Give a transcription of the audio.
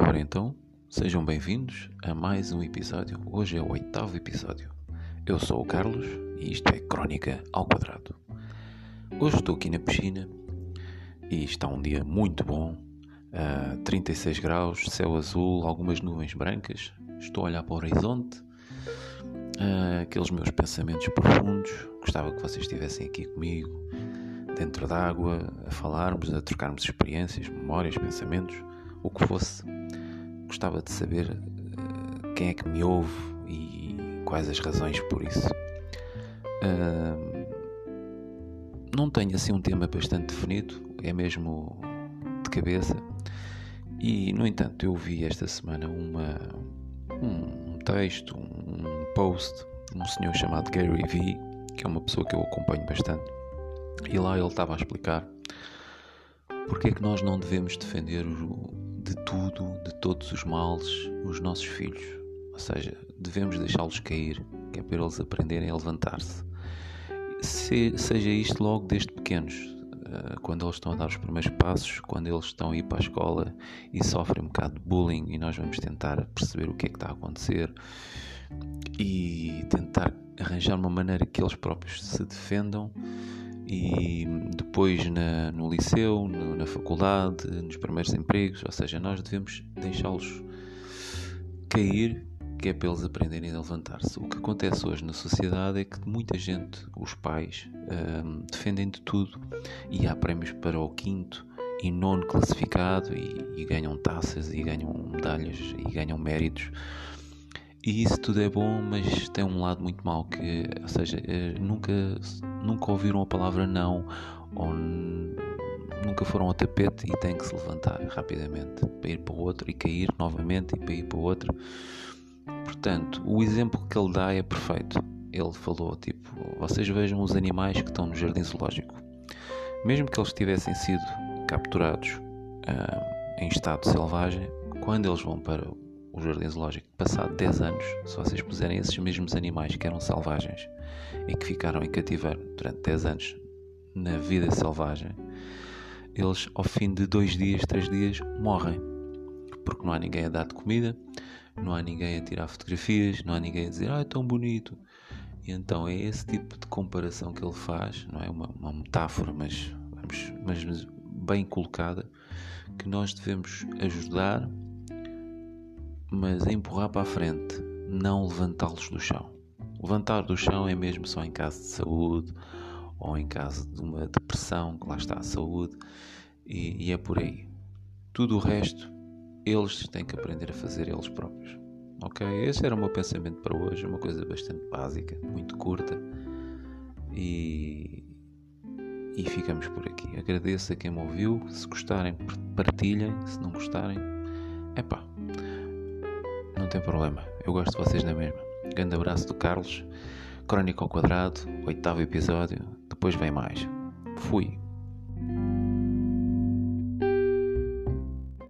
Ora então, sejam bem-vindos a mais um episódio. Hoje é o oitavo episódio. Eu sou o Carlos e isto é Crónica ao Quadrado. Hoje estou aqui na piscina e está um dia muito bom. Uh, 36 graus, céu azul, algumas nuvens brancas. Estou a olhar para o horizonte. Uh, aqueles meus pensamentos profundos. Gostava que vocês estivessem aqui comigo, dentro d'água, a falarmos, a trocarmos experiências, memórias, pensamentos, o que fosse gostava de saber uh, quem é que me ouve e quais as razões por isso. Uh, não tenho assim um tema bastante definido, é mesmo de cabeça. E, no entanto, eu vi esta semana uma, um, texto, um post de um senhor chamado Gary Vee, que é uma pessoa que eu acompanho bastante. E lá ele estava a explicar porque é que nós não devemos defender de tudo, de todos os males, os nossos filhos. Ou seja, devemos deixá-los cair, que é para eles aprenderem a levantar-se. Se, seja isto logo desde pequenos, eh, quando eles estão a dar os primeiros passos, quando eles estão a ir para a escola e sofrem um bocado de bullying, e nós vamos tentar perceber o que é que está a acontecer e tentar arranjar uma maneira que eles próprios se defendam e depois na, no liceu, no, na faculdade, nos primeiros empregos, ou seja, nós devemos deixá-los cair, que é para eles aprenderem a levantar-se. O que acontece hoje na sociedade é que muita gente, os pais, um, defendem de tudo e há prémios para o quinto e nono classificado e, e ganham taças e ganham medalhas e ganham méritos e isso tudo é bom, mas tem um lado muito mau que, ou seja, eh, nunca, nunca ouviram a palavra não ou nunca foram ao tapete e têm que se levantar rapidamente para ir para o outro e cair novamente e para ir para o outro. Portanto, o exemplo que ele dá é perfeito. Ele falou tipo, vocês vejam os animais que estão no jardim zoológico. Mesmo que eles tivessem sido capturados uh, em estado selvagem, quando eles vão para o Jardim Zoológico, passado 10 anos, se vocês puserem esses mesmos animais que eram selvagens e que ficaram em cativeiro durante 10 anos na vida selvagem, eles ao fim de 2 dias, 3 dias, morrem. Porque não há ninguém a dar de comida, não há ninguém a tirar fotografias, não há ninguém a dizer, ah, é tão bonito. E então é esse tipo de comparação que ele faz, não é uma, uma metáfora, mas, mas bem colocada, que nós devemos ajudar mas a empurrar para a frente, não levantá-los do chão. Levantar do chão é mesmo só em caso de saúde ou em caso de uma depressão, que lá está a saúde, e, e é por aí. Tudo o resto, eles têm que aprender a fazer eles próprios. Ok? Esse era o meu pensamento para hoje, uma coisa bastante básica, muito curta, e, e ficamos por aqui. Agradeço a quem me ouviu. Se gostarem, partilhem. Se não gostarem, é pá não tem problema. Eu gosto de vocês na mesma. Grande abraço do Carlos. Crónica ao quadrado, oitavo episódio. Depois vem mais. Fui.